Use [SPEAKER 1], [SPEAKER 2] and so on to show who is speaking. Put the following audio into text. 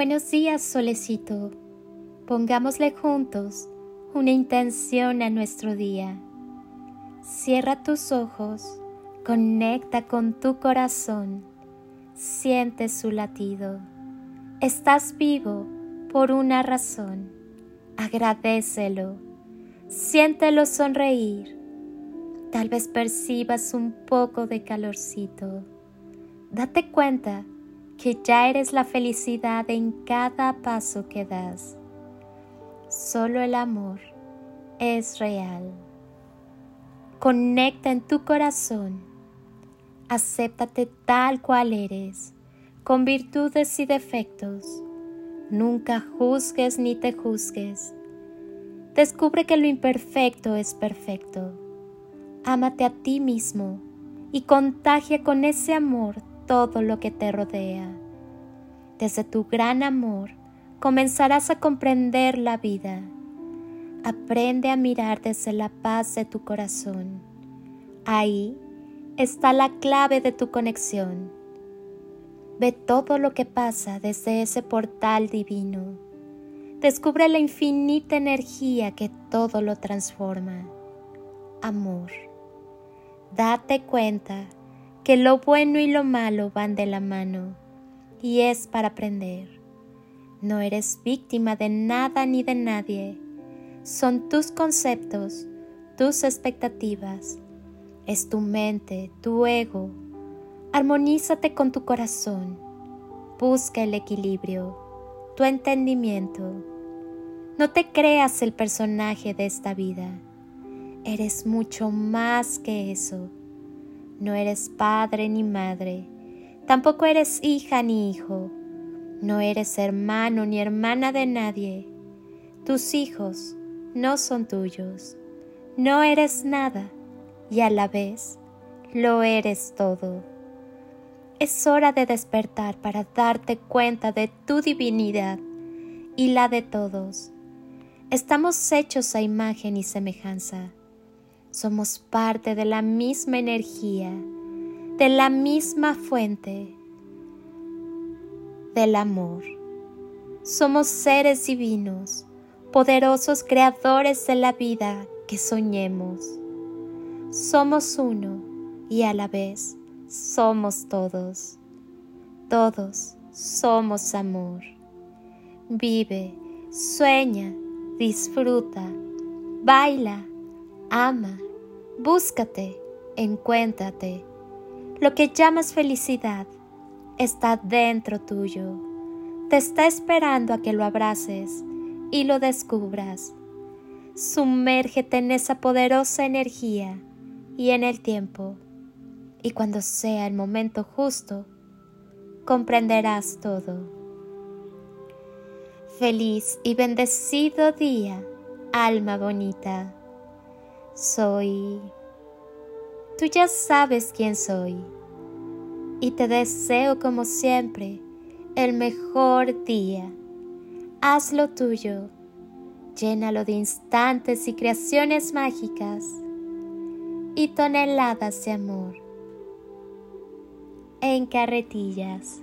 [SPEAKER 1] Buenos días, solecito. Pongámosle juntos una intención a nuestro día. Cierra tus ojos, conecta con tu corazón, siente su latido. Estás vivo por una razón. Agradecelo, siéntelo sonreír. Tal vez percibas un poco de calorcito. Date cuenta que ya eres la felicidad en cada paso que das. Solo el amor es real. Conecta en tu corazón. Acéptate tal cual eres, con virtudes y defectos. Nunca juzgues ni te juzgues. Descubre que lo imperfecto es perfecto. Ámate a ti mismo y contagia con ese amor todo lo que te rodea. Desde tu gran amor comenzarás a comprender la vida. Aprende a mirar desde la paz de tu corazón. Ahí está la clave de tu conexión. Ve todo lo que pasa desde ese portal divino. Descubre la infinita energía que todo lo transforma. Amor. Date cuenta que lo bueno y lo malo van de la mano y es para aprender. No eres víctima de nada ni de nadie. Son tus conceptos, tus expectativas. Es tu mente, tu ego. Armonízate con tu corazón. Busca el equilibrio, tu entendimiento. No te creas el personaje de esta vida. Eres mucho más que eso no eres padre ni madre, tampoco eres hija ni hijo, no eres hermano ni hermana de nadie. Tus hijos no son tuyos, no eres nada y a la vez lo eres todo. Es hora de despertar para darte cuenta de tu divinidad y la de todos. Estamos hechos a imagen y semejanza somos parte de la misma energía, de la misma fuente del amor. Somos seres divinos, poderosos creadores de la vida que soñemos. Somos uno y a la vez somos todos. Todos somos amor. Vive, sueña, disfruta, baila ama, búscate, encuéntrate. Lo que llamas felicidad está dentro tuyo. Te está esperando a que lo abraces y lo descubras. Sumérgete en esa poderosa energía y en el tiempo. Y cuando sea el momento justo, comprenderás todo. Feliz y bendecido día, alma bonita soy. Tú ya sabes quién soy y te deseo como siempre el mejor día. Hazlo tuyo, llénalo de instantes y creaciones mágicas y toneladas de amor en carretillas.